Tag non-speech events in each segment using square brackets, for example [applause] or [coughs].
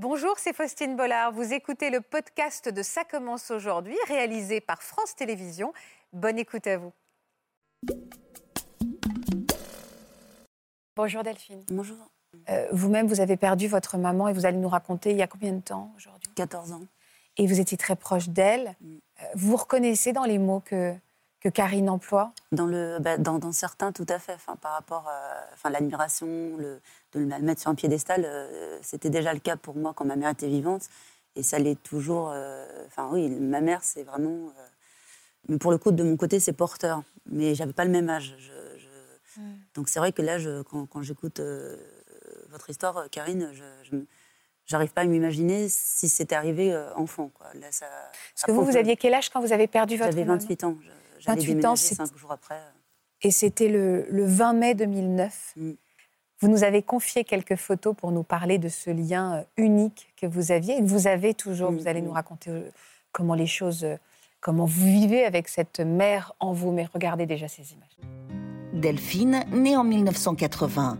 Bonjour, c'est Faustine Bollard. Vous écoutez le podcast de Ça commence aujourd'hui, réalisé par France Télévisions. Bonne écoute à vous. Bonjour Delphine. Bonjour. Euh, Vous-même, vous avez perdu votre maman et vous allez nous raconter il y a combien de temps aujourd'hui? 14 ans. Et vous étiez très proche d'elle. Mm. Euh, Vous reconnaissez dans les mots que, que Karine emploie Dans, le, bah, dans, dans certains, tout à fait. Enfin, par rapport à enfin, l'admiration, le, de le mettre sur un piédestal, euh, c'était déjà le cas pour moi quand ma mère était vivante. Et ça l'est toujours. euh, Enfin, oui, ma mère, c'est vraiment. euh, mais pour le coup, de mon côté, c'est porteur. Mais j'avais pas le même âge. Je- je- Donc c'est vrai que là, je- quand, quand j'écoute euh, votre histoire, euh, Karine, je, j'arrive pas à m'imaginer si c'était arrivé euh, enfant. Quoi. Là, ça, Parce que vous, vous aviez quel âge quand vous avez perdu votre J'avais maman 28 ans. Je- 28 ans, c'est- cinq jours après. Et c'était le, le 20 mai 2009. Mm. Vous nous avez confié quelques photos pour nous parler de ce lien euh, unique que vous aviez et que vous avez toujours. Mm, Vous allez mm. nous raconter euh, comment les choses, euh, comment vous vivez avec cette mère en vous. Mais regardez déjà ces images. Delphine, née en 1980.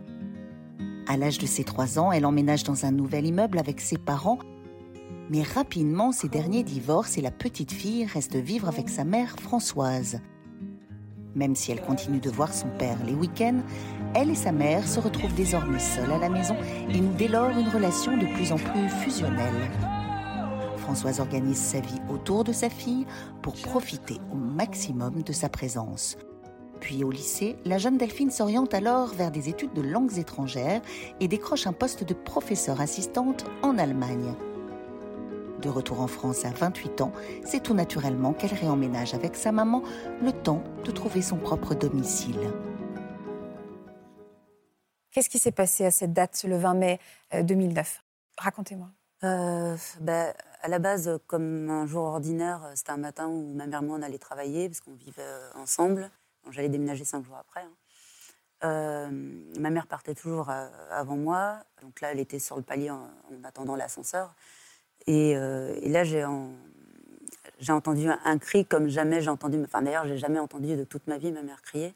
À l'âge de ses trois ans, elle emménage dans un nouvel immeuble avec ses parents. Mais rapidement, ces derniers divorcent et la petite fille reste vivre avec sa mère Françoise. Même si elle continue de voir son père les week-ends, elle et sa mère se retrouvent désormais seules à la maison et nouent dès lors une relation de plus en plus fusionnelle. Françoise organise sa vie autour de sa fille pour profiter au maximum de sa présence. Puis au lycée, la jeune Delphine s'oriente alors vers des études de langues étrangères et décroche un poste de professeur assistante en Allemagne. De retour en France à 28 ans, c'est tout naturellement qu'elle réemménage avec sa maman, le temps de trouver son propre domicile. Qu'est-ce qui s'est passé à cette date, le 20 mai euh, 2009 Racontez-moi. Euh, bah, à la base, comme un jour ordinaire, euh, c'était un matin où ma mère et moi on allait travailler parce qu'on vivait euh, ensemble. J'allais déménager cinq jours après. hein. Euh, ma mère partait toujours euh, avant moi. Donc là, elle était sur le palier en, en attendant l'ascenseur. Et, euh, et là, j'ai en- j'ai entendu un, cri comme jamais j'ai entendu. Enfin, d'ailleurs, j'ai jamais entendu de toute ma vie ma mère crier.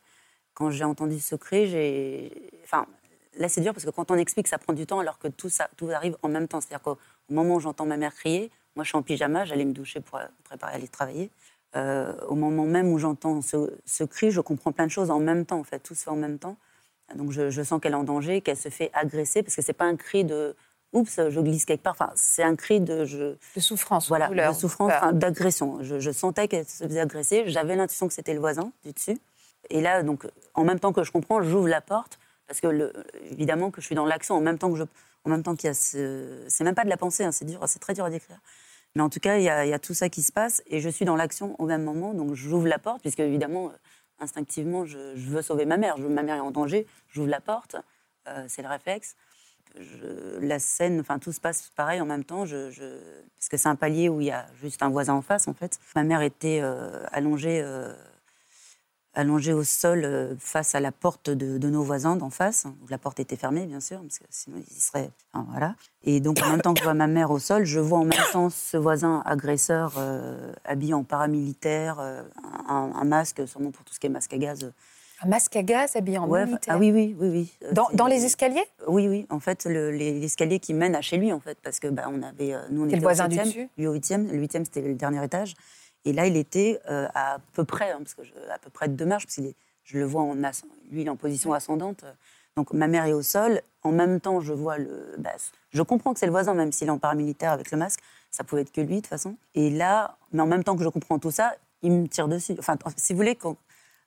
Quand j'ai entendu ce cri, j'ai. Enfin, là, c'est dur parce que quand on explique, ça prend du temps alors que tout, arrive en même temps. C'est-à-dire qu'au au moment où j'entends ma mère crier, moi, je suis en pyjama, j'allais me doucher pour euh, préparer à aller travailler. Euh, au moment même où j'entends ce, ce cri, je comprends plein de choses en même temps. En fait, tout se fait en même temps. Donc, je, je sens qu'elle est en danger, qu'elle se fait agresser parce que c'est pas un cri de oups, je glisse quelque part. Enfin, c'est un cri de je, De souffrance, voilà, de douleur, de souffrance, enfin, d'agression. Je, je sentais qu'elle se faisait agresser. J'avais l'intuition que c'était le voisin du dessus. Et là, donc, en même temps que je comprends, j'ouvre la porte parce que le- évidemment que je suis dans l'action en même temps que je, en même temps qu'il y a ce, c'est même pas de la pensée, hein, c'est dur, c'est très dur à décrire. Mais en tout cas, il y, a, il y a tout ça qui se passe et je suis dans l'action au même moment. Donc, j'ouvre la porte puisque évidemment, instinctivement, je, je veux sauver ma mère. Je, ma mère est en danger. J'ouvre la porte, euh, c'est le réflexe. La scène, enfin tout se passe pareil en même temps, parce que c'est un palier où il y a juste un voisin en face en fait. Ma mère était euh, allongée, euh, allongée au sol euh, face à la porte de, nos voisins d'en face. La porte était fermée bien sûr, parce que sinon ils y seraient. enfin, voilà. Et donc en même temps que je vois ma mère au sol, je vois en même temps ce voisin agresseur habillé en paramilitaire, un masque sûrement pour tout ce qui est masque à gaz. Un masque à gaz habillé en Ouais, militaire. ah oui oui oui oui. Euh, Dans, les escaliers? Oui, oui. En fait, le- les- l'escalier qui mène à chez lui, en fait, parce que bah, on avait, euh, nous, on était le voisin au du septième, dessus? Lui au huitième. Le huitième, c'était le dernier étage. Et là, il était euh, à peu près, hein, parce que je- à peu près de deux marches, parce est, je le vois en lui, il est en position ascendante. Donc ma mère est au sol. En même temps, je vois le. bah, je comprends que c'est le voisin, même s'il est en paramilitaire avec le masque. Ça pouvait être que lui, de toute façon. Et là, mais en même temps que je comprends tout ça, il me tire dessus. Enfin, si vous voulez, quand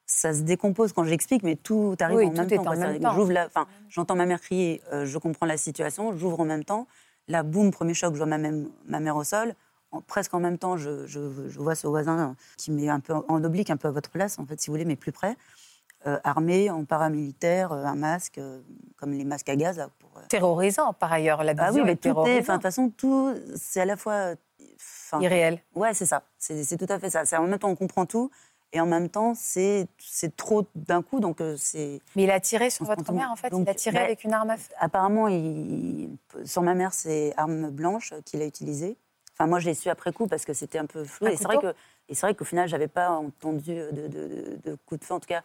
ça se décompose quand j'explique, mais tout arrive Oui, en tout même temps. en même. J'ouvre la, enfin, j'entends ma mère crier, euh, je comprends la situation, j'ouvre en même temps. Là, boum, premier choc, je vois ma, même- ma mère au sol. En- presque en même temps, je, je- je vois ce voisin qui met un peu en oblique, un peu à votre place, en fait, si vous voulez, mais plus près, euh, armé, en paramilitaire, euh, un masque, comme les masques à gaz. là, pour, Terrorisant, par ailleurs. La Ah oui, vision mais est tout est. De toute façon, tout, c'est à la fois. Irréel. Ouais, c'est ça. C'est c'est tout à fait ça. C'est en même temps, on comprend tout. Et en même temps, c'est trop d'un coup. Donc, euh, c'est. Mais il a tiré sur votre mère, en fait. Donc, il a tiré bah, avec une arme à feu. Apparemment, il, sur ma mère, c'est arme blanche qu'il a utilisée. Enfin, moi, je l'ai su après coup parce que c'était un peu flou. Un et c'est vrai que, et c'est vrai qu'au final, j'avais pas entendu de, de, de, de coup de feu. En tout cas,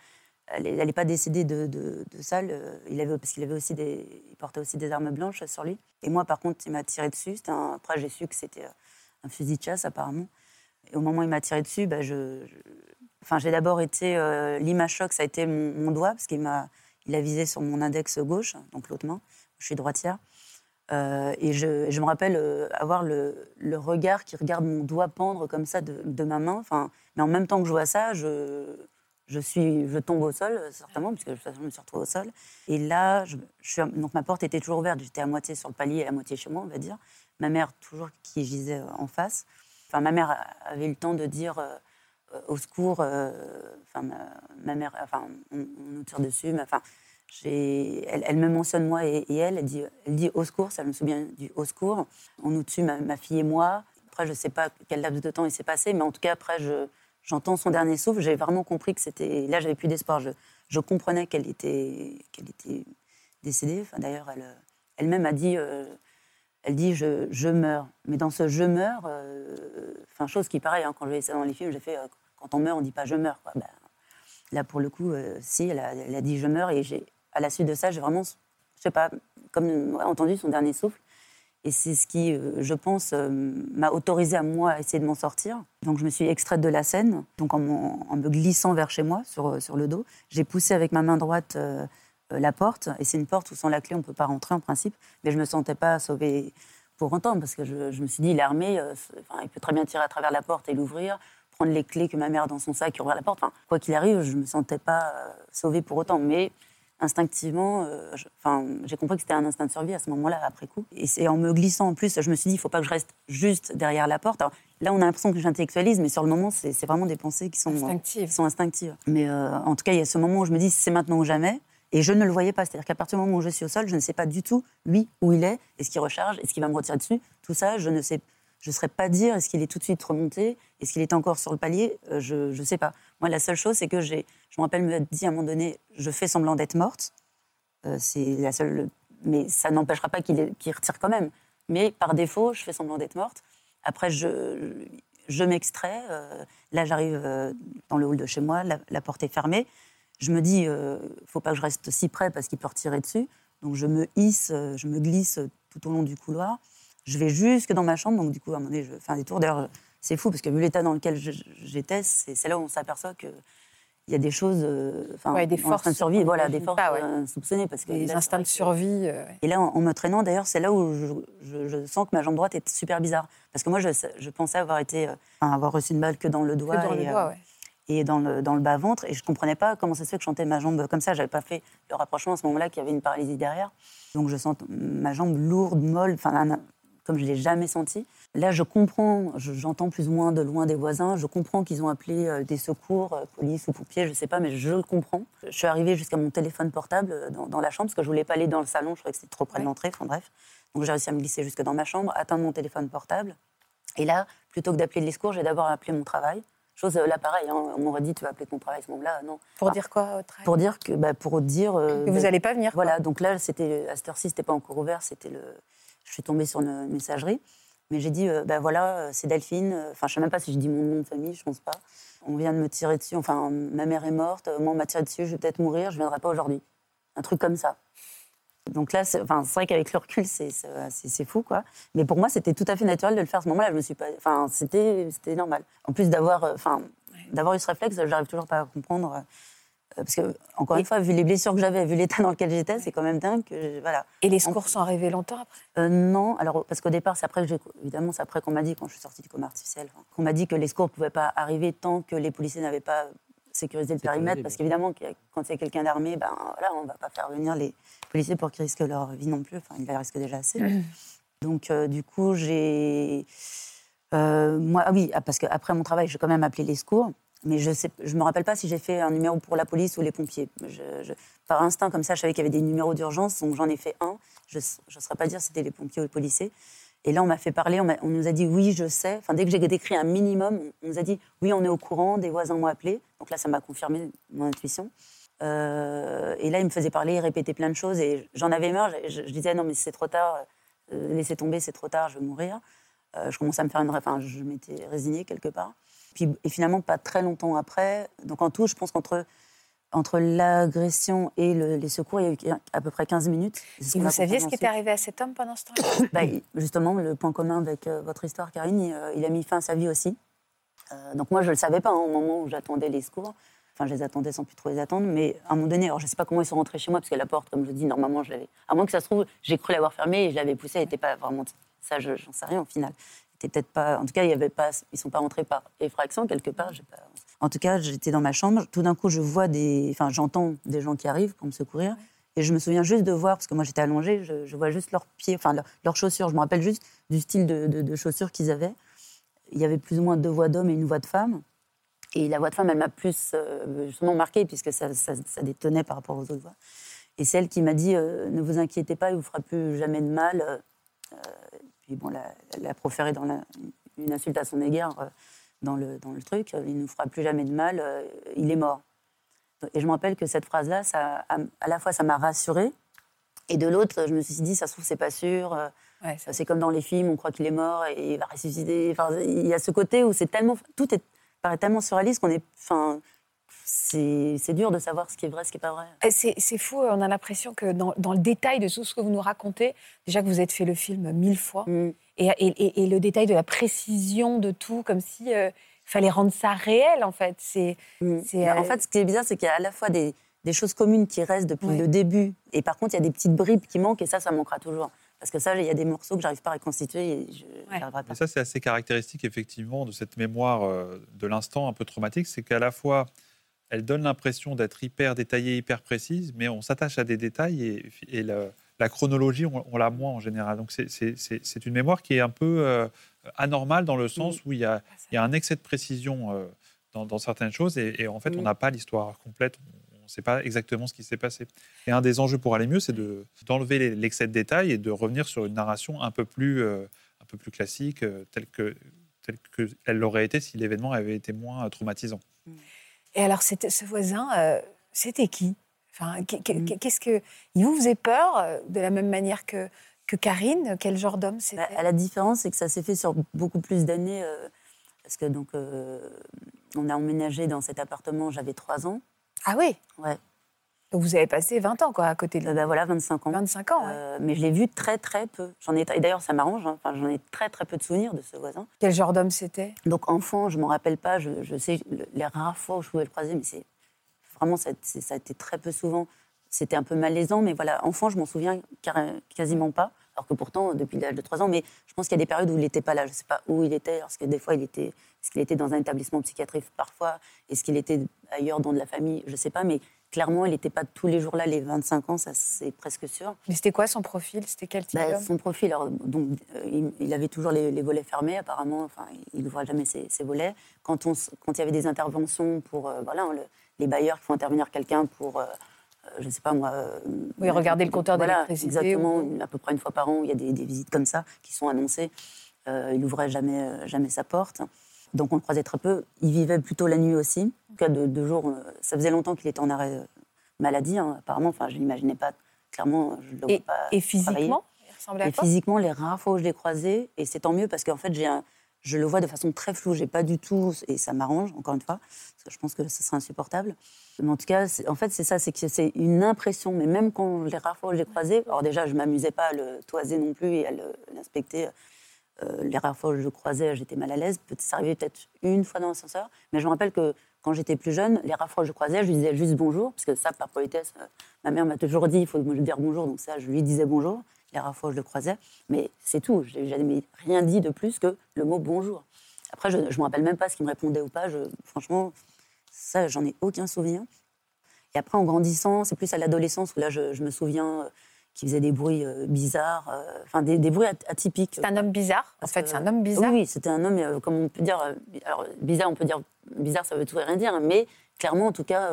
elle n'est pas décédée de, de, ça. il avait, parce qu'il avait aussi des, il portait aussi des armes blanches sur lui. Et moi, par contre, il m'a tiré dessus. après, j'ai su que c'était un fusil de chasse, apparemment. Et au moment où il m'a tiré dessus, bah, je, enfin, j'ai d'abord été. Euh, l'image choc, ça a été mon, doigt, parce qu'il m'a, il a visé sur mon index gauche, donc l'autre main. Je suis droitière. Euh, et je, me rappelle euh, avoir le, regard qui regarde mon doigt pendre comme ça de, de ma main. Enfin, mais en même temps que je vois ça, je, je, suis, je tombe au sol, certainement, puisque je me suis retrouvée au sol. Et là, donc ma porte était toujours ouverte. J'étais à moitié sur le palier et à moitié chez moi, on va dire. Ma mère, toujours qui gisait en face. Enfin, ma mère avait eu le temps de dire euh, au secours. enfin, ma, mère, enfin, on, nous tire dessus. Mais, enfin, elle, elle, me mentionne moi et, elle, elle dit, elle dit au secours, ça me souvient du au secours. On nous tue, ma, fille et moi. Après, je ne sais pas quel laps de temps il s'est passé, mais en tout cas, après, j'entends son dernier souffle. J'ai vraiment compris que c'était. Là, j'avais plus d'espoir. Je, je, comprenais qu'elle était, qu'elle était décédée. Enfin, D'ailleurs, elle, elle-même a dit. Euh, elle dit je, je, meurs. Mais dans ce je meurs, euh, enfin, chose qui pareil, hein, quand je voyais ça dans les films, j'ai fait euh, quand on meurt, on dit pas je meurs. Ben, là, pour le coup, si, elle a, dit je meurs et à la suite de ça, j'ai vraiment, je sais pas, comme entendu son dernier souffle. Et c'est ce qui, euh, je pense, euh, m'a autorisé à moi à essayer de m'en sortir. Donc je me suis extraite de la scène, donc en, me glissant vers chez moi sur, euh, sur le dos. J'ai poussé avec ma main droite la porte, et c'est une porte où sans la clé on ne peut pas rentrer en principe. Mais je ne me sentais pas sauvée pour autant, parce que je, me suis dit, il est armé, il peut très bien tirer à travers la porte et l'ouvrir, prendre les clés que ma mère dans son sac et ouvrir la porte. Enfin, quoi qu'il arrive, je ne me sentais pas sauvée pour autant. Mais instinctivement, euh, enfin, j'ai compris que c'était un instinct de survie à ce moment-là, après coup. Et c'est en me glissant en plus, je me suis dit, il ne faut pas que je reste juste derrière la porte. là, on a l'impression que j'intellectualise, mais sur le moment, c'est vraiment des pensées qui sont instinctives. sont instinctives. Mais euh, en tout cas, il y a ce moment où je me dis, c'est maintenant ou jamais. Et je ne le voyais pas. C'est-à-dire qu'à partir du moment où je suis au sol, je ne sais pas du tout, lui, où il est, est-ce qu'il recharge, est-ce qu'il va me retirer dessus. Tout ça, je ne sais je ne saurais pas dire est-ce qu'il est tout de suite remonté, est-ce qu'il est encore sur le palier, euh, je ne sais pas. Moi, la seule chose, c'est que je me rappelle me dit à un moment donné, je fais semblant d'être morte, euh, c'est la seule. Mais ça n'empêchera pas qu'il retire quand même. Mais par défaut, je fais semblant d'être morte. Après, je, je m'extrais. Euh, là, j'arrive dans le hall de chez moi, la, porte est fermée. Je me dis, faut pas que je reste si près parce qu'il peut retirer dessus. Donc, je me hisse, je me glisse tout au long du couloir. Je vais jusque dans ma chambre. Donc, du coup, à un moment donné, je fais un détour. D'ailleurs, c'est fou parce que vu l'état dans lequel j'étais, c'est là où on s'aperçoit que il y a des choses, euh, enfin, des forces de survie, voilà, des forces euh, soupçonnées parce que les instincts de survie. Euh, et là, en, me traînant, d'ailleurs, c'est là où je, sens que ma jambe droite est super bizarre, parce que moi, je, je pensais avoir été, avoir reçu une balle que dans le doigt, dans et, le doigt et dans le dans le bas ventre, et je comprenais pas comment ça se fait que je sentais ma jambe comme ça. J'avais pas fait le rapprochement à ce moment-là qu'il y avait une paralysie derrière, donc je sens ma jambe lourde, molle, enfin comme je l'ai jamais senti. Là, je comprends, j'entends plus ou moins de loin des voisins, je comprends qu'ils ont appelé euh, des secours, euh, police ou pompiers, je ne sais pas, mais je le comprends. Je suis arrivée jusqu'à mon téléphone portable euh, dans, la chambre, parce que je voulais pas aller dans le salon, je croyais que c'était trop près de l'entrée, enfin bref. Donc j'ai réussi à me glisser jusque dans ma chambre, atteindre mon téléphone portable. Et là, plutôt que d'appeler les secours, j'ai d'abord appelé mon travail. Chose là, pareil, hein, on m'aurait dit tu vas appeler ton travail à ce moment-là, non. Pour dire quoi au travail? Pour dire que, bah, pour dire. que vous n'allez pas venir. Voilà, donc là, c'était à cette heure-ci, c'était pas encore ouvert, c'était le. Je suis tombée sur une messagerie. Mais j'ai dit, ben voilà, euh, c'est Delphine. Enfin, je sais même pas si je dis mon nom de famille, je pense pas. On vient de me tirer dessus. Enfin, ma mère est morte. Moi, on m'a tiré dessus. Je vais peut-être mourir. Je viendrai pas aujourd'hui. Un truc comme ça. Donc là, c'est vrai qu'avec le recul, c'est fou, quoi. Mais pour moi, c'était tout à fait naturel de le faire à ce moment-là. Je me suis pas, enfin, c'était normal. En plus d'avoir, enfin, d'avoir eu ce réflexe, j'arrive toujours pas à comprendre euh, parce que, encore une fois, vu les blessures que j'avais, vu l'état dans lequel j'étais, c'est quand même dingue. Que, voilà. Et les secours sont arrivés longtemps après? Euh, Non, alors, parce qu'au départ, c'est après que évidemment, c'est après qu'on m'a dit, quand je suis sortie du coma artificiel, qu'on m'a dit que les secours ne pouvaient pas arriver tant que les policiers n'avaient pas sécurisé le périmètre. Parce qu'évidemment, quand il y a quelqu'un d'armé, ben, voilà, on ne va pas faire venir les policiers pour qu'ils risquent leur vie non plus. Enfin, ils la risquent déjà assez. [clears throat] Donc, euh, du coup, j'ai. moi, ah oui, ah, parce qu'après mon travail, j'ai quand même appelé les secours. Mais je ne me rappelle pas si j'ai fait un numéro pour la police ou les pompiers. Par instinct, comme ça, je savais qu'il y avait des numéros d'urgence, donc j'en ai fait un. Je ne saurais pas dire si c'était les pompiers ou les policiers. Et là, on m'a fait parler, on, nous a dit oui, je sais. Dès que j'ai décrit un minimum, on nous a dit oui, on est au courant, des voisins m'ont appelé. Donc là, ça m'a confirmé mon intuition. Euh, et là, il me faisait parler, il répétait plein de choses. Et j'en avais marre. Je, disais non, mais c'est trop tard, euh, laissez tomber, c'est trop tard, je vais mourir. Euh, je commençais à me faire une. Enfin, je m'étais résignée quelque part. Puis, et finalement, pas très longtemps après, donc en tout, je pense qu'entre Entre l'agression et le- les secours, il y a eu à peu près 15 minutes. Et vous saviez ce qui était arrivé à cet homme pendant ce temps [coughs] Bah, Justement, le point commun avec euh, votre histoire, Karine, il, euh, il a mis fin à sa vie aussi. Euh, donc moi, je ne le savais pas hein, au moment où j'attendais les secours. Enfin, je les attendais sans plus trop les attendre. Mais à un moment donné, alors je ne sais pas comment ils sont rentrés chez moi, parce que la porte, comme je dis, normalement, je l'avais... À moins que ça se trouve, j'ai cru l'avoir fermée et je l'avais poussée, elle n'était pas vraiment... Ça, je- j'en sais rien au final. C'était peut-être pas... En tout cas, il y ils sont pas rentrés par effraction quelque part. En tout cas, j'étais dans ma chambre. Tout d'un coup, je vois des... Enfin, j'entends des gens qui arrivent pour me secourir. Et je me souviens juste de voir, parce que moi j'étais allongée, je, vois juste leurs pieds, enfin leurs, chaussures. Je me rappelle juste du style de, chaussures qu'ils avaient. Il y avait plus ou moins deux voix d'homme et une voix de femme. Et la voix de femme, elle m'a plus euh, justement marquée, puisque ça, ça, détonnait par rapport aux autres voix. Et c'est elle qui m'a dit euh, Ne vous inquiétez pas, il ne vous fera plus jamais de mal. Euh, puis bon, la- elle a proféré dans la- une insulte à son égard euh, dans, le, dans le truc Il ne nous fera plus jamais de mal, euh, il est mort. Et je me rappelle que cette phrase-là, ça, à, la fois, ça m'a rassurée, et de l'autre, je me suis dit Ça se trouve, c'est pas sûr. euh, Ouais, c'est comme dans les films, on croit qu'il est mort et il va ressusciter. Enfin, il y a ce côté où c'est tellement, tout est, paraît tellement surréaliste qu'on est, enfin, c'est dur de savoir ce qui est vrai, ce qui est pas vrai. C'est fou, on a l'impression que dans, dans le détail de tout ce que vous nous racontez, déjà que vous êtes fait le film mille fois, Mm. et, et- et- et le détail de la précision de tout, comme si euh, fallait rendre ça réel en fait. C'est Mm. Mais En euh, fait, ce qui est bizarre, c'est qu'il y a à la fois des, des choses communes qui restent depuis Ouais. le début, et par contre, il y a des petites bribes qui manquent, et ça, ça manquera toujours. Parce que ça, il y a des morceaux que j'arrive pas à reconstituer, et je j'arriverai pas. Mais ça, c'est assez caractéristique, effectivement, de cette mémoire euh, de l'instant un peu traumatique. C'est qu'à la fois, elle donne l'impression d'être hyper détaillée, hyper précise, mais on s'attache à des détails et, la chronologie, on, on l'a moins en général. Donc, c'est- une mémoire qui est un peu euh, anormale dans le sens où il y a, il y a un excès de précision euh, dans, dans certaines choses et, et en fait, on Mm. n'a pas l'histoire complète. On ne sait pas exactement ce qui s'est passé. Et un des enjeux pour aller mieux, c'est de- d'enlever l'excès de détails et de revenir sur une narration un peu plus, euh, un peu plus classique, telle que telle qu'elle l'aurait été si l'événement avait été moins traumatisant. Et alors, c'était- ce voisin, euh, c'était qui? Enfin, Mm. Qu'est-ce que. Il vous faisait peur euh, de la même manière que, que Karine? Quel genre d'homme c'était? Bah, la différence, c'est que ça s'est fait sur beaucoup plus d'années. euh, parce que donc, euh, on a emménagé dans cet appartement, j'avais 3 ans. Ah oui? Ouais. Donc vous avez passé 20 ans quoi, à côté de Euh, lui. bah, voilà, 25 ans. 25 ans, ouais. Euh, mais je l'ai vu très très peu. J'en ai et d'ailleurs ça m'arrange. hein. Enfin, j'en ai très très peu de souvenirs de ce voisin. Quel genre d'homme c'était? Donc enfant, je m'en rappelle pas. Je, je sais le- les rares fois où je pouvais le croiser, mais c'est vraiment ça, a été très peu souvent. C'était un peu malaisant, mais voilà, enfant, je m'en souviens quasiment pas. Alors que pourtant, depuis l'âge de 3 ans, mais je pense qu'il y a des périodes où il n'était pas là. Je ne sais pas où il était, parce que des fois, il était, est-ce qu'il était dans un établissement psychiatrique parfois, est-ce qu'il était ailleurs dans de la famille, je ne sais pas, mais clairement, il n'était pas tous les jours là, les 25 ans, ça c'est presque sûr. Mais c'était quoi son profil? C'était quel type Bah, son profil, alors, donc, euh, il, il avait toujours les, les volets fermés, apparemment. Enfin, il n'ouvrait jamais ses, ses volets. Quand, on, quand il y avait des interventions pour, euh, voilà, le- les bailleurs qui font intervenir quelqu'un pour, euh, je ne sais pas moi. Oui, regarder le compteur voilà, d'électricité Exactement, ou- à peu près une fois par an, il y a des, des visites comme ça qui sont annoncées. Il n'ouvrait jamais, jamais sa porte. Donc on le croisait très peu. Il vivait plutôt la nuit aussi. En tout cas, de, de jour, euh, ça faisait longtemps qu'il était en arrêt euh, maladie, hein, apparemment. Enfin, je ne l'imaginais pas. Clairement, je ne le Et, pas. et physiquement Il ressemblait à Et quoi? physiquement, les rares fois où je l'ai croisé, et c'est tant mieux parce qu'en fait, j'ai un- je le vois de façon très floue. J'ai pas du tout, et ça m'arrange, encore une fois, parce que je pense que ce serait insupportable. Mais en tout cas, c'est- en fait, c'est ça, c'est que c'est une impression. Mais même quand les rares fois où je l'ai croisé, alors déjà, je m'amusais pas à le toiser non plus et à l'inspecter. Euh, les rares je le croisais, j'étais mal à l'aise. Ça arrivait peut-être une fois dans l'ascenseur. Mais je me rappelle que quand j'étais plus jeune, les rares je le croisais, je lui disais juste bonjour, parce que ça, par politesse, euh, ma mère m'a toujours dit il faut me dire bonjour, donc ça, je lui disais bonjour les rares je le croisais. Mais c'est tout. Je n'ai rien dit de plus que le mot bonjour. Après, je ne me rappelle même pas ce qu'il me répondait ou pas. Je, franchement, ça, j'en ai aucun souvenir. Et après, en grandissant, c'est plus à l'adolescence où là, je, je me souviens qu'il faisait des bruits euh, bizarres, euh, enfin des, des bruits at- atypiques. C'est un homme bizarre. En fait, c'est un homme bizarre. Oui, oui, c'était un homme, euh, comme on peut dire. alors, bizarre, on peut dire. Bizarre, ça veut tout et rien dire, mais clairement, en tout cas.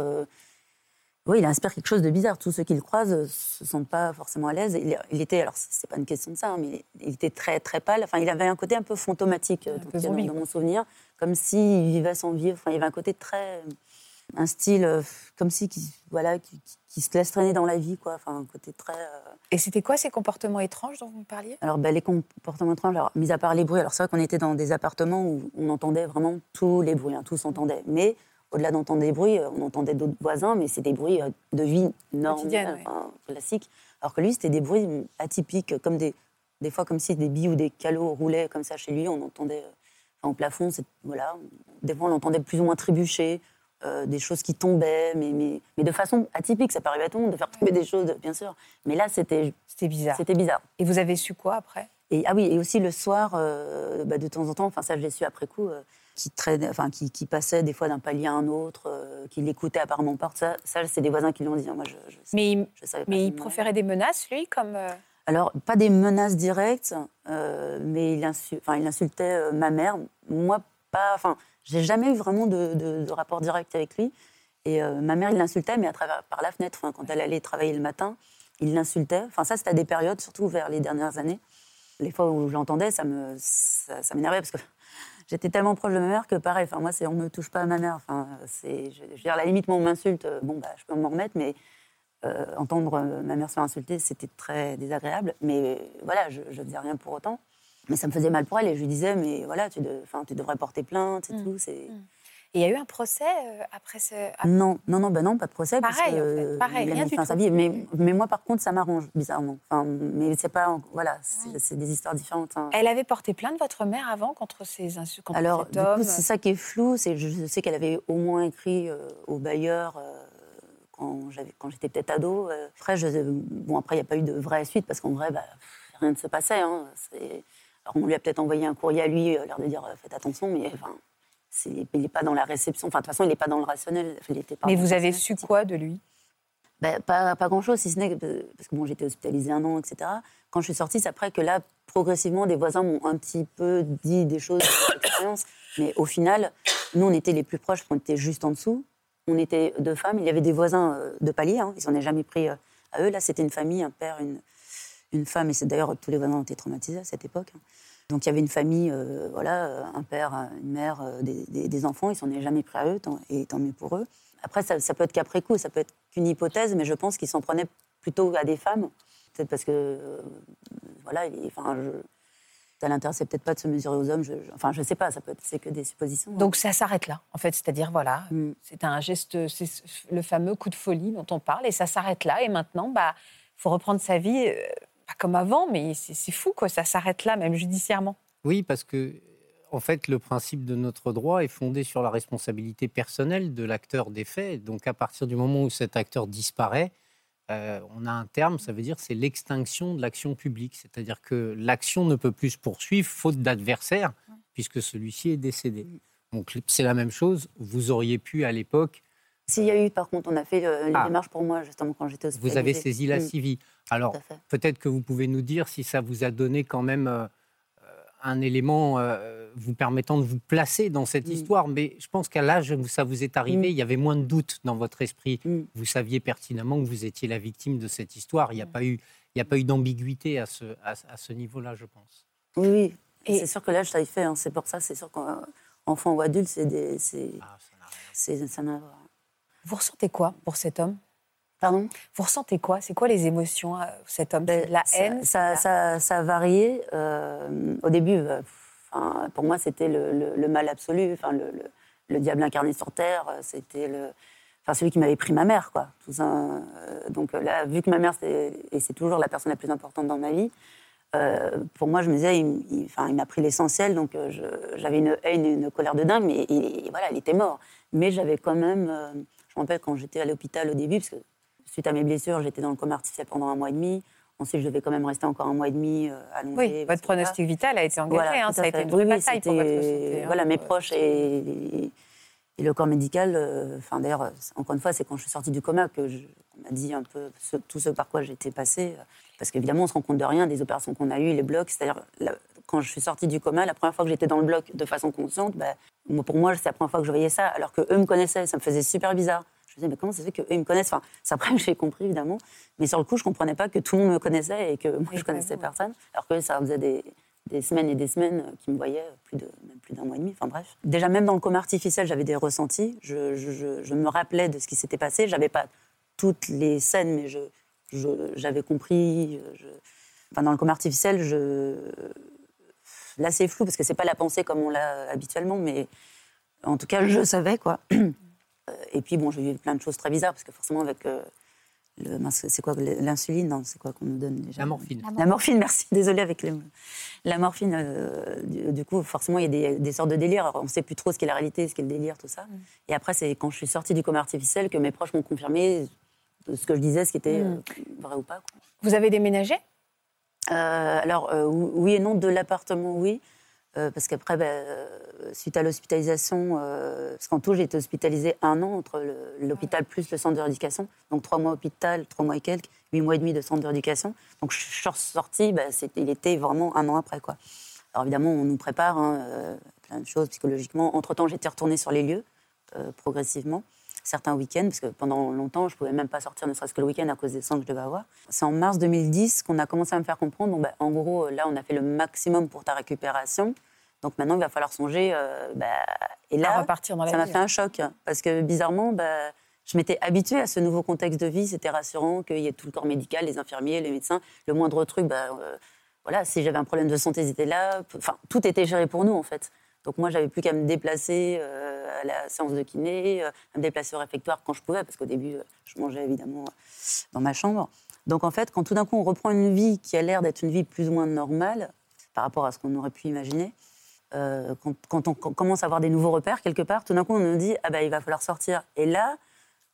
oui, il inspire quelque chose de bizarre. Tous ceux qui le croisent ne se sentent pas forcément à l'aise. Il, il était, alors c'est pas une question de ça, hein, mais il était très très pâle. Enfin, il avait un côté un peu fantomatique, euh, peu dans, dans mon souvenir, comme s'il vivait sans vivre. Enfin, il y avait un côté très, un style euh, comme si, qui, voilà, qui, se laisse traîner dans la vie, quoi. Enfin, un côté très. euh, Et c'était quoi ces comportements étranges dont vous me parliez? Alors, ben, les comportements étranges, alors, mis à part les bruits, alors c'est vrai qu'on était dans des appartements où on entendait vraiment tous les bruits, hein, tout s'entendait. Mais au-delà d'entendre des bruits, on entendait d'autres voisins, mais c'est des bruits de vie normale, ouais. enfin, classiques. Alors que lui, c'était des bruits atypiques, comme des, des fois comme si des billes ou des calots roulaient comme ça chez lui. On entendait euh, enfin, au plafond, c'est- voilà. Des fois, on l'entendait plus ou moins trébucher, euh, des choses qui tombaient, mais, mais, mais de façon atypique. Ça peut arriver à tout le monde de faire tomber des choses, bien sûr. Mais là, c'était bizarre. c'était bizarre. Et vous avez su quoi après? Et, ah oui, et aussi le soir, euh, bah, de temps en temps, enfin ça je l'ai su après coup, euh, qui, traînait, enfin, qui, qui passait des fois d'un palier à un autre, qui l'écoutait apparemment porte. Ça, ça c'est des voisins qui l'ont dit. hein. Moi, je, je, Mais il, je savais pas. mais il proférait des menaces, lui, comme. Alors, pas des menaces directes, mais il, insu- enfin, il insultait ma mère. Moi, pas. Enfin, j'ai jamais eu vraiment de, rapport direct avec lui. Et euh, ma mère, il l'insultait, mais à travers, par la fenêtre, quand elle allait travailler le matin, il l'insultait. Enfin, ça, c'était à des périodes, surtout vers les dernières années. Les fois où je l'entendais, ça me, ça, m'énervait parce que [laughs] j'étais tellement proche de ma mère que pareil. Enfin, moi, c'est on me touche pas à ma mère. Enfin, c'est, je, veux dire, la limite, moi, on m'insulte. euh, Bon, bah, je peux m'en remettre, mais euh, entendre ma mère se faire insulter, c'était très désagréable. Mais voilà, je ne faisais rien pour autant. Mais ça me faisait mal pour elle et je lui disais, mais voilà, tu, de- enfin, tu devrais porter plainte et Mm. tout. C'est... Et il y a eu un procès euh, après ce. après- Non, non, non, ben non, pas de procès. parce Pareil, en que, fait, pareil, rien du à sa tout. vie. Mais, mais moi, par contre, ça m'arrange, bizarrement. Enfin, mais c'est pas. Voilà, c'est, des histoires différentes. hein. Elle avait porté plainte, votre mère, avant, contre ces insultes, contre Alors, cet du homme? coup, c'est ça qui est flou. C'est, je sais qu'elle avait au moins écrit euh, au bailleur euh, quand, j'avais, quand j'étais peut-être ado. euh. Après, je, bon, après, il n'y a pas eu de vraie suite parce qu'en vrai, bah, rien ne se passait. hein. C'est- alors, on lui a peut-être envoyé un courrier à lui, euh, l'air de dire euh, faites attention, mais enfin, il n'est pas dans la réception. Enfin, de toute façon, il n'est pas dans le rationnel. Enfin, il était pas Mais vous avez su quoi de lui? Ben, pas, pas grand-chose, si ce n'est que, parce que bon, j'étais hospitalisée un an, etc. Quand je suis sortie, c'est après que là, progressivement, des voisins m'ont un petit peu dit des choses sur leur expérience. Mais au final, nous, on était les plus proches, qu'on était juste en dessous. On était deux femmes. Il y avait des voisins euh, de palier, hein, ils s'en est jamais pris à eux. Là, c'était une famille, un père, une, une femme. Et c'est d'ailleurs, tous les voisins ont été traumatisés à cette époque. hein. Donc il y avait une famille, euh, voilà, un père, une mère, euh, des, des- des enfants. Ils s'en est jamais pris à eux, tant- et tant mieux pour eux. Après, ça, ça peut être qu'après coup, ça peut être qu'une hypothèse, mais je pense qu'ils s'en prenaient plutôt à des femmes. Peut-être parce que, euh, voilà, il- enfin, je, ça l'intéressait peut-être pas de se mesurer aux hommes. Je, je- enfin, je sais pas, ça peut être, c'est que des suppositions. hein. Donc ça s'arrête là, en fait. C'est-à-dire, voilà, Mm. c'est un geste, c'est le fameux coup de folie dont on parle, et ça s'arrête là. Et maintenant, bah, faut reprendre sa vie, euh, pas comme avant, mais c'est c'est fou, quoi. Ça s'arrête là, même judiciairement. Oui, parce que, en fait, le principe de notre droit est fondé sur la responsabilité personnelle de l'acteur des faits. Donc, à partir du moment où cet acteur disparaît, euh, on a un terme, ça veut dire c'est l'extinction de l'action publique. C'est-à-dire que l'action ne peut plus se poursuivre faute d'adversaire, puisque celui-ci est décédé. Donc, c'est la même chose. Vous auriez pu, à l'époque, S'il y a eu, par contre, on a fait euh, les Ah. démarches pour moi, justement, quand j'étais hospitalisée. vous avez saisi la Mm, CIVI. Alors, peut-être que vous pouvez nous dire si ça vous a donné quand même euh, euh, un élément euh, vous permettant de vous placer dans cette Mm. histoire. Mais je pense qu'à l'âge où ça vous est arrivé, Mm. il y avait moins de doute dans votre esprit. Mm. Vous saviez pertinemment que vous étiez la victime de cette histoire. Il n'y a pas eu, il y a pas eu d'ambiguïté à ce, à, à ce niveau-là, je pense. Oui, oui. Et- C'est sûr que l'âge, ça y fait. hein. C'est pour ça, c'est sûr qu'enfant ou adulte, c'est des, c'est, Ah, ça n'a rien. c'est- ça n'a à voir. Vous ressentez quoi pour cet homme? Pardon? Vous ressentez quoi? C'est quoi les émotions, euh, cet homme? Ben, La haine ça, ça, ça a varié. Euh, au début, euh, enfin, pour moi, c'était le, le- le mal absolu, enfin, le, le- le diable incarné sur terre. C'était le, enfin, celui qui m'avait pris ma mère, quoi. Tout ça, euh, donc là, vu que ma mère, c'est, et c'est toujours la personne la plus importante dans ma vie, pour moi, je me disais, il, il- enfin, il m'a pris l'essentiel, donc j'avais une haine, une colère de dingue, mais il, voilà, il était mort. Mais j'avais quand même, je me rappelle quand j'étais à l'hôpital au début, parce que suite à mes blessures, j'étais dans le coma artificiel pendant un mois et demi. Ensuite, je devais quand même rester encore un mois et demi euh, allongée. Oui, votre pronostic vital a été engagé. Voilà, hein, ça a été une vraie Oui, oui, bataille pour votre santé. hein. Voilà, mes Euh, proches et, et le corps médical. euh, d'ailleurs, encore une fois, c'est quand je suis sortie du coma que je, on m'a dit un peu ce- tout ce par quoi j'étais passée. euh, Parce qu'évidemment, on se rend compte de rien des opérations qu'on a eues, les blocs. C'est-à-dire, quand je suis sortie du coma, la première fois que j'étais dans le bloc de façon consciente, bah, pour moi, c'est la première fois que je voyais ça, alors que eux me connaissaient. Ça me faisait super bizarre. Je me disais, mais comment ça se fait qu'eux ils me connaissent? Enfin, c'est après que j'ai compris, évidemment. Mais sur le coup, je comprenais pas que tout le monde me connaissait et que moi, je connaissais que vous, personne. Alors que ça faisait des, des semaines et des semaines euh, qui me voyaient, euh, plus de, même plus d'un mois et demi. Enfin bref. Déjà, même dans le coma artificiel, j'avais des ressentis. Je, je- me rappelais de ce qui s'était passé. J'avais pas toutes les scènes, mais je, je- j'avais compris. je- Enfin, dans le coma artificiel, je... là, c'est flou parce que c'est pas la pensée comme on l'a habituellement, mais en tout cas, je savais quoi. [clears throat] Euh, et puis, bon, j'ai eu plein de choses très bizarres, parce que forcément, avec euh, le. C'est quoi L'insuline Non, c'est quoi qu'on nous donne déjà La morphine. La morphine, merci. Désolée avec les... La morphine, euh, du, du coup, forcément, il y a des, des sortes de délires. Alors, on ne sait plus trop ce qu'est la réalité, ce qu'est le délire, tout ça. Et après, c'est quand je suis sortie du coma artificiel que mes proches m'ont confirmé ce que je disais, ce qui était Mm. vrai ou pas. quoi. Vous avez déménagé? Euh, alors, euh, oui et non, de l'appartement, oui. Euh, parce qu'après, bah, euh, suite à l'hospitalisation, euh, parce qu'en tout, j'ai été hospitalisée un an entre l'hôpital plus le centre de rééducation. Donc, trois mois hôpital, trois mois et quelques, huit mois et demi de centre de rééducation. Donc, je suis sortie, bah, c'était- il était vraiment un an après. Quoi. Alors, évidemment, on nous prépare hein, plein de choses psychologiquement. Entre-temps, j'étais retournée sur les lieux, progressivement. Certains week-ends, parce que pendant longtemps, je ne pouvais même pas sortir, ne serait-ce que le week-end, à cause des soins que je devais avoir. C'est en mars 2010 qu'on a commencé à me faire comprendre, bon, bah, en gros, là, on a fait le maximum pour ta récupération. Donc maintenant, il va falloir songer. euh, bah, et à là, repartir dans la ça m'a fait un choc. Parce que bizarrement, bah, je m'étais habituée à ce nouveau contexte de vie. C'était rassurant qu'il y ait tout le corps médical, les infirmiers, les médecins. Le moindre truc, bah, euh, voilà, si j'avais un problème de santé, ils étaient là. Enfin, tout était géré pour nous, en fait. Donc moi, j'avais plus qu'à me déplacer euh, à la séance de kiné, euh, à me déplacer au réfectoire quand je pouvais, parce qu'au début, euh, je mangeais évidemment dans ma chambre. Donc en fait, quand tout d'un coup, on reprend une vie qui a l'air d'être une vie plus ou moins normale, par rapport à ce qu'on aurait pu imaginer, quand, on co- commence à avoir des nouveaux repères quelque part, tout d'un coup, on nous dit ah bah, il va falloir sortir. Et là,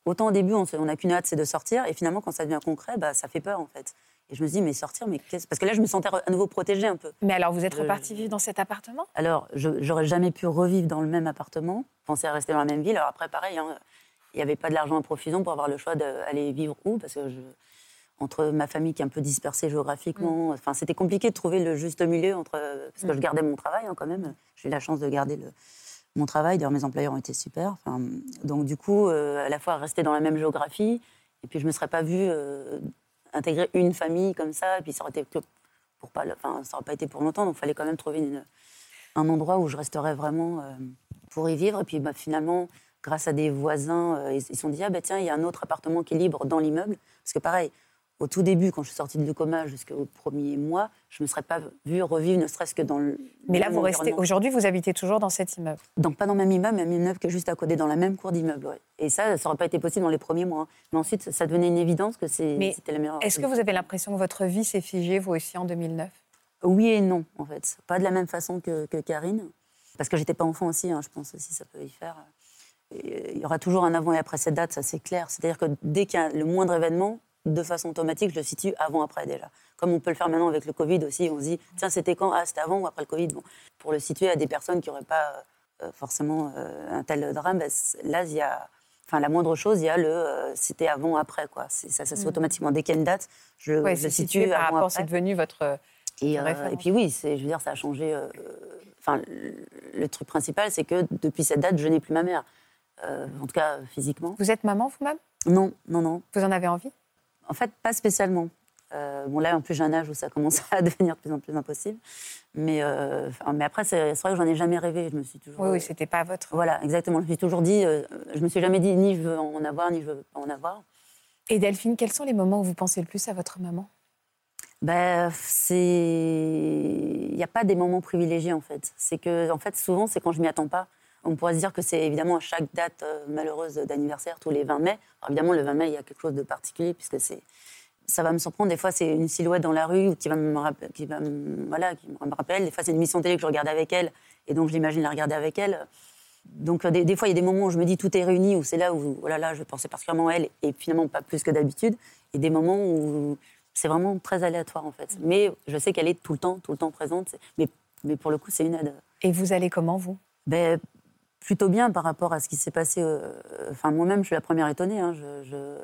autant au début, on n'a qu'une hâte, c'est de sortir, et finalement, quand ça devient concret, bah, ça fait peur en fait. Et je me dis mais sortir, mais qu'est-ce Parce que là, je me sentais à nouveau protégée un peu. Mais alors, vous êtes Je- reparti vivre dans cet appartement? Alors, je j'aurais jamais pu revivre dans le même appartement, penser à rester dans la même ville. Alors après, pareil, hein, il n'y avait pas de l'argent à profusion pour avoir le choix d'aller vivre où, parce que je, entre ma famille qui est un peu dispersée géographiquement, enfin, c'était compliqué de trouver le juste milieu entre, parce que je gardais mon travail hein, quand même. J'ai eu la chance de garder le, mon travail. D'ailleurs, mes employeurs ont été super. Enfin, donc du coup, euh, à la fois rester dans la même géographie, et puis je me serais pas vue euh, intégrer une famille comme ça, et puis ça aurait été pour pas, enfin, ça pas été pour longtemps, donc il fallait quand même trouver un endroit où je resterais vraiment euh, pour y vivre. Et puis bah, finalement, grâce à des voisins, euh, ils ils se sont dit ah bah tiens, il y a un autre appartement qui est libre dans l'immeuble. Parce que pareil, au tout début, quand je suis sortie de coma jusqu'au premier mois, je ne me serais pas vue revivre, ne serait-ce que dans le. Mais là, vous restez. Aujourd'hui, vous habitez toujours dans cet immeuble. Donc pas dans le même immeuble, mais un immeuble qui est juste à côté, dans la même cour d'immeuble. ouais. Et ça, ça n'aurait pas été possible dans les premiers mois. hein. Mais ensuite, ça devenait une évidence que c'était la meilleure. Est-ce que vous avez l'impression que votre vie s'est figée, vous aussi, en 2009 Oui et non, en fait. Pas de la même façon que, que Karine. Parce que j'étais pas enfant aussi, hein, je pense aussi ça peut y faire. Euh, il y aura toujours un avant et après cette date, ça c'est clair. C'est-à-dire que dès qu'il y a le moindre événement, de façon automatique, je le situe avant-après déjà. Comme on peut le faire maintenant avec le Covid aussi, on se dit, tiens, c'était quand? Ah, c'était avant ou après le Covid? Bon, Pour le situer à des personnes qui n'auraient pas euh, forcément euh, un tel drame, ben, là, il y a. Enfin, la moindre chose, il y a le euh, c'était avant, après. Quoi. Ça, ça se fait automatiquement. Dès qu'il y a une date, je, Ouais, je situe par avant, rapport, c'est devenu votre. Et, et puis oui, je veux dire, ça a changé. Enfin, le, le truc principal, c'est que depuis cette date, je n'ai plus ma mère. En tout cas, physiquement. Vous êtes maman vous-même? Non, non, non. Vous en avez envie? En fait, pas spécialement. Euh, bon, là, en plus, j'ai un âge où ça commence [laughs] à devenir de plus en plus impossible. Mais, euh, mais après, c'est, vrai que j'en ai jamais rêvé. Je me suis toujours. Oui, oui, c'était pas votre. Voilà, exactement. Je me suis toujours dit, euh, je me suis jamais dit ni je veux en avoir, ni je veux pas en avoir. Et Delphine, quels sont les moments où vous pensez le plus à votre maman? Ben, c'est. Il n'y a pas des moments privilégiés, en fait. C'est que, en fait, souvent, c'est quand je m'y attends pas. On pourrait se dire que c'est évidemment à chaque date euh, malheureuse d'anniversaire, tous les 20 mai. Alors, évidemment, le 20 mai, il y a quelque chose de particulier, puisque c'est. Ça va me surprendre. Des fois, c'est une silhouette dans la rue qui va me, qui va me- voilà, qui me rappelle. Des fois, c'est une émission télé que je regarde avec elle, et donc je l'imagine la regarder avec elle. Donc, euh, des, des fois, il y a des moments où je me dis tout est réuni, où c'est là où, oh là là, je pensais particulièrement à elle, et finalement pas plus que d'habitude. Et des moments où c'est vraiment très aléatoire, en fait. Mais je sais qu'elle est tout le temps, tout le temps présente. Mais, mais pour le coup, c'est une aide. Et vous allez comment, vous? Ben, plutôt bien par rapport à ce qui s'est passé. euh, Enfin, moi-même, je suis la première étonnée. hein. Je- je-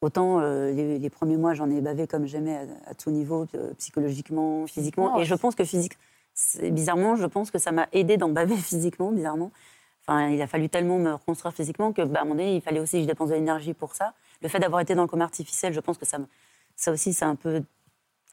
Autant euh, les, les premiers mois, j'en ai bavé comme j'aimais à, à tout niveau, euh, psychologiquement, physiquement. Physiquement, Et je pense que physique, c'est- bizarrement, je pense que ça m'a aidé d'en baver [laughs] physiquement, bizarrement. Enfin, il a fallu tellement me reconstruire physiquement que, bah, à un moment donné, il fallait aussi que je dépense de l'énergie pour ça. Le fait d'avoir été dans le coma artificiel, je pense que ça, ça aussi, c'est un peu.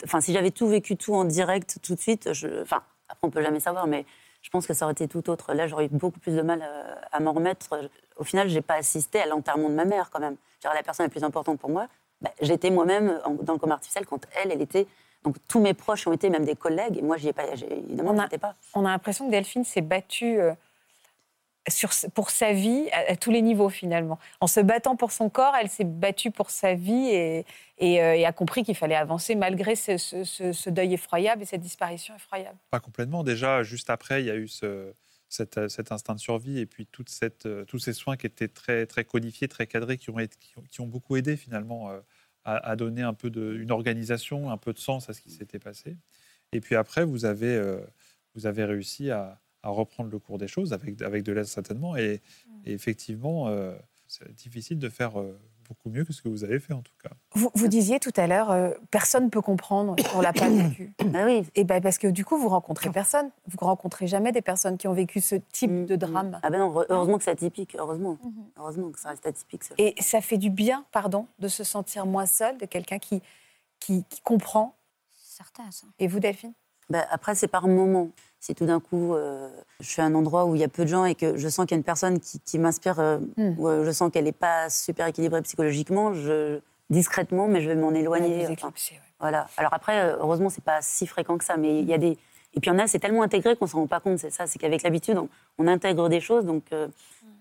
Enfin, si j'avais tout vécu tout en direct tout de suite, je... enfin, après on peut jamais savoir, mais je pense que ça aurait été tout autre. Là, j'aurais eu beaucoup plus de mal à, à m'en remettre. Au final, j'ai pas assisté à l'enterrement de ma mère quand même. La personne la plus importante pour moi, bah, j'étais moi-même dans le coma artificiel quand elle, elle était. Donc tous mes proches ont été, même des collègues, et moi, j'y ai pas. Évidemment, On a- pas. On a l'impression que Delphine s'est battue euh, pour sa vie à, tous les niveaux finalement. En se battant pour son corps, elle s'est battue pour sa vie et, euh, a compris qu'il fallait avancer malgré ce, deuil effroyable et cette disparition effroyable. Pas complètement. Déjà, juste après, il y a eu ce, cet, instinct de survie et puis toute euh, tous ces soins qui étaient très, codifiés, très cadrés, qui ont, beaucoup aidé finalement euh, à, donner un peu de, une organisation, un peu de sens à ce qui s'était passé. Et puis après, vous avez réussi à à reprendre le cours des choses, avec, avec de l'aide certainement. Et, mm. effectivement, euh, c'est difficile de faire euh, beaucoup mieux que ce que vous avez fait en tout cas. Vous, vous disiez tout à l'heure, euh, personne ne peut comprendre qu'on l'a pas vécu. [coughs] Ah oui. Et ben parce que du coup, vous rencontrez personne. Vous rencontrez jamais des personnes qui ont vécu ce type mm, de drame. Ah ben non, heureusement que c'est atypique, heureusement. Mm-hmm. Heureusement que ça reste atypique. Et ça fait du bien, pardon, de se sentir moins seul, de quelqu'un qui, qui, qui comprend. Certain, ça. Et vous, Delphine? Ben, Après, c'est par moment si tout d'un coup euh, je suis à un endroit où il y a peu de gens et que je sens qu'il y a une personne qui, m'inspire, euh, hmm. euh, je sens qu'elle n'est pas super équilibrée psychologiquement, je, discrètement, mais je vais m'en éloigner. Voilà. Alors après, heureusement, c'est pas si fréquent que ça, mais il y a des. Et puis il y en a, c'est tellement intégré qu'on s'en rend pas compte. C'est ça, c'est qu'avec l'habitude, on, intègre des choses, donc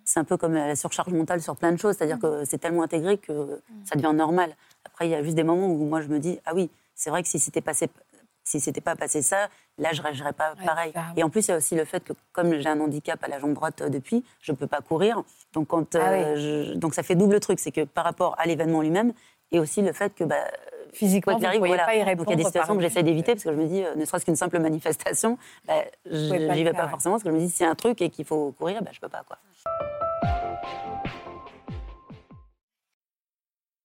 c'est un peu comme la surcharge mentale sur plein de choses, c'est-à-dire que c'est tellement intégré que ça devient normal. Après, il y a juste des moments où moi je me dis, ah oui, c'est vrai que si c'était passé si c'était pas passé ça, là, je ne pas pareil. Et en plus, il y a aussi le fait que, comme j'ai un handicap à la jambe droite euh, depuis, je ne peux pas courir. Donc, quand, ah euh, donc, ça fait double truc. C'est que par rapport à l'événement lui-même, et aussi le fait que. Bah, Physiquement, vous arrive, voilà. pas y répondre. Donc il y a des situations que j'essaie d'éviter parce que je me dis, euh, ne serait-ce qu'une simple manifestation, bah, je n'y vais pas forcément parce que je me dis, a un truc et qu'il faut courir, bah, je ne peux pas. Quoi.